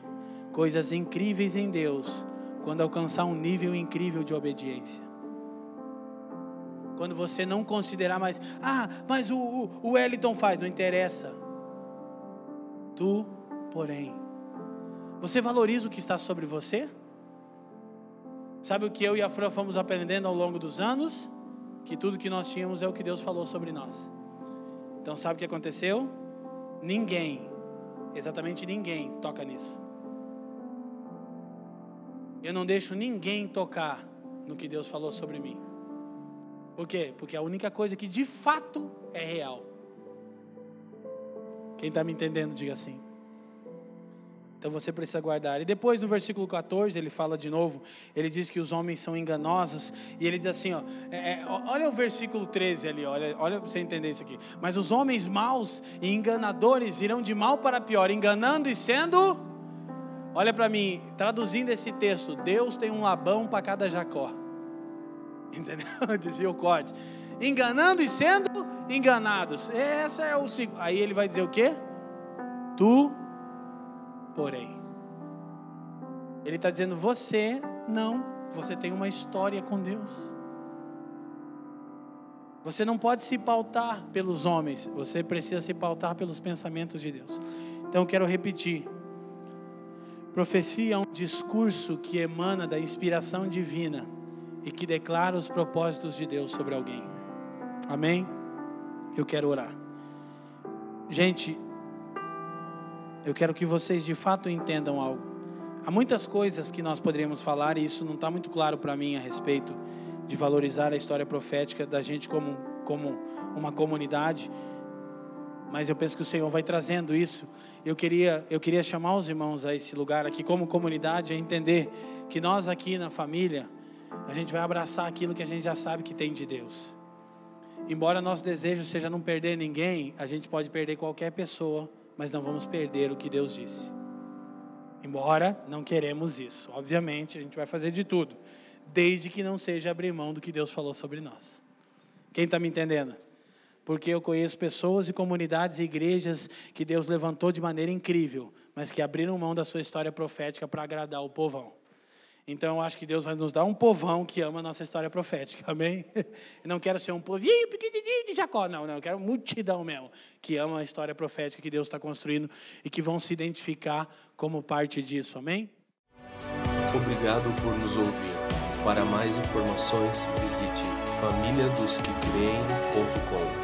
coisas incríveis em Deus quando alcançar um nível incrível de obediência. Quando você não considerar mais, ah, mas o, o, o faz, não interessa. Tu, porém, você valoriza o que está sobre você? Sabe o que eu e a Fran fomos aprendendo ao longo dos anos? Que tudo que nós tínhamos é o que Deus falou sobre nós. Então, sabe o que aconteceu? Ninguém, exatamente ninguém, toca nisso. Eu não deixo ninguém tocar no que Deus falou sobre mim. Por quê? Porque a única coisa que de fato é real quem está me entendendo, diga assim. Então você precisa guardar. E depois no versículo 14 ele fala de novo. Ele diz que os homens são enganosos. E ele diz assim: ó, é, é, olha o versículo 13 ali, olha, olha para você entender isso aqui. Mas os homens maus e enganadores irão de mal para pior, enganando e sendo. Olha para mim, traduzindo esse texto: Deus tem um labão para cada Jacó. Entendeu? Dizia o Code enganando e sendo enganados. Essa é o. Aí ele vai dizer o quê? Tu, porém. Ele está dizendo, você não, você tem uma história com Deus. Você não pode se pautar pelos homens, você precisa se pautar pelos pensamentos de Deus. Então eu quero repetir. Profecia é um discurso que emana da inspiração divina e que declara os propósitos de Deus sobre alguém. Amém? Eu quero orar. Gente, eu quero que vocês de fato entendam algo. Há muitas coisas que nós poderíamos falar e isso não está muito claro para mim a respeito de valorizar a história profética da gente como, como uma comunidade. Mas eu penso que o Senhor vai trazendo isso. Eu queria, eu queria chamar os irmãos a esse lugar aqui, como comunidade, a entender que nós aqui na família, a gente vai abraçar aquilo que a gente já sabe que tem de Deus. Embora nosso desejo seja não perder ninguém, a gente pode perder qualquer pessoa, mas não vamos perder o que Deus disse. Embora não queremos isso, obviamente a gente vai fazer de tudo, desde que não seja abrir mão do que Deus falou sobre nós. Quem está me entendendo? Porque eu conheço pessoas e comunidades e igrejas que Deus levantou de maneira incrível, mas que abriram mão da sua história profética para agradar o povão. Então eu acho que Deus vai nos dar um povão que ama a nossa história profética, amém? Eu não quero ser um povinho de Jacó, não, não, eu quero multidão mesmo, que ama a história profética que Deus está construindo e que vão se identificar como parte disso, amém? Obrigado por nos ouvir. Para mais informações, visite famíliadosquecreem.com.